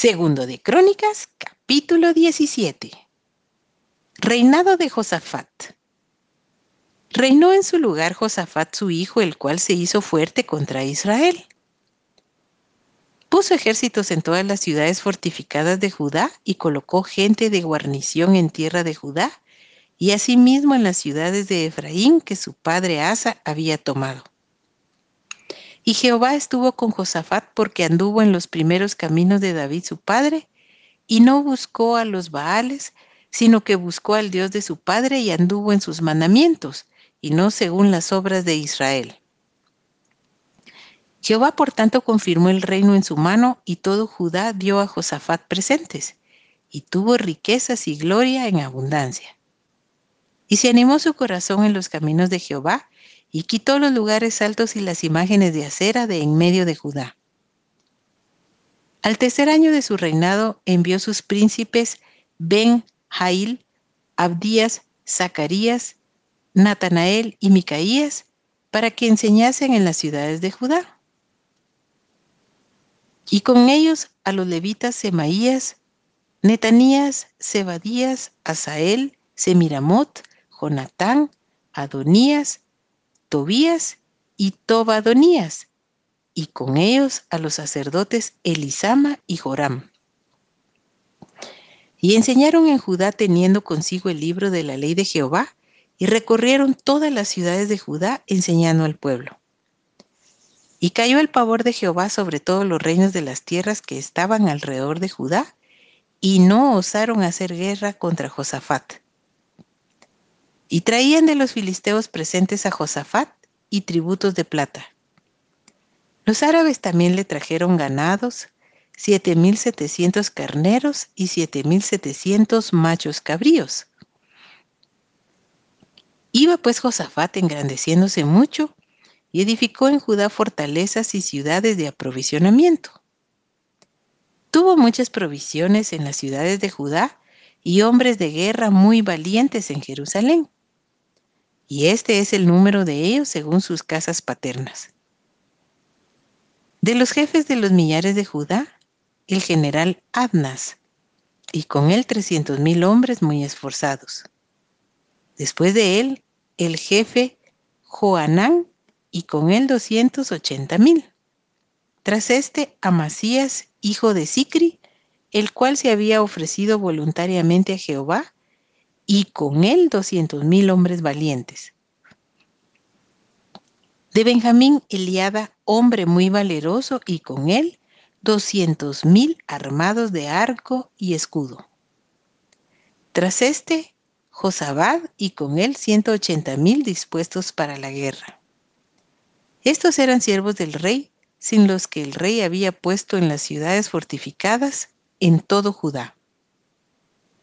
Segundo de Crónicas, capítulo 17. Reinado de Josafat. Reinó en su lugar Josafat su hijo, el cual se hizo fuerte contra Israel. Puso ejércitos en todas las ciudades fortificadas de Judá y colocó gente de guarnición en tierra de Judá y asimismo en las ciudades de Efraín que su padre Asa había tomado. Y Jehová estuvo con Josafat porque anduvo en los primeros caminos de David su padre, y no buscó a los Baales, sino que buscó al Dios de su padre y anduvo en sus mandamientos, y no según las obras de Israel. Jehová por tanto confirmó el reino en su mano, y todo Judá dio a Josafat presentes, y tuvo riquezas y gloria en abundancia. Y se animó su corazón en los caminos de Jehová, y quitó los lugares altos y las imágenes de acera de en medio de Judá. Al tercer año de su reinado envió sus príncipes Ben Jail, Abdías, Zacarías, Natanael y Micaías para que enseñasen en las ciudades de Judá. Y con ellos a los levitas Semaías, Netanías, Zebadías, Asael, Semiramot, Jonatán, Adonías, Tobías y Tobadonías, y con ellos a los sacerdotes Elisama y Joram. Y enseñaron en Judá teniendo consigo el libro de la ley de Jehová, y recorrieron todas las ciudades de Judá enseñando al pueblo. Y cayó el pavor de Jehová sobre todos los reinos de las tierras que estaban alrededor de Judá, y no osaron hacer guerra contra Josafat. Y traían de los filisteos presentes a Josafat y tributos de plata. Los árabes también le trajeron ganados, 7.700 carneros y 7.700 machos cabríos. Iba pues Josafat engrandeciéndose mucho y edificó en Judá fortalezas y ciudades de aprovisionamiento. Tuvo muchas provisiones en las ciudades de Judá y hombres de guerra muy valientes en Jerusalén y este es el número de ellos según sus casas paternas. De los jefes de los millares de Judá, el general Adnas, y con él trescientos mil hombres muy esforzados. Después de él, el jefe Joanán, y con él doscientos ochenta mil. Tras este, Amasías, hijo de Sicri, el cual se había ofrecido voluntariamente a Jehová y con él doscientos mil hombres valientes. De Benjamín Eliada, hombre muy valeroso, y con él doscientos mil armados de arco y escudo. Tras este, Josabad, y con él ciento ochenta mil dispuestos para la guerra. Estos eran siervos del rey, sin los que el rey había puesto en las ciudades fortificadas en todo Judá.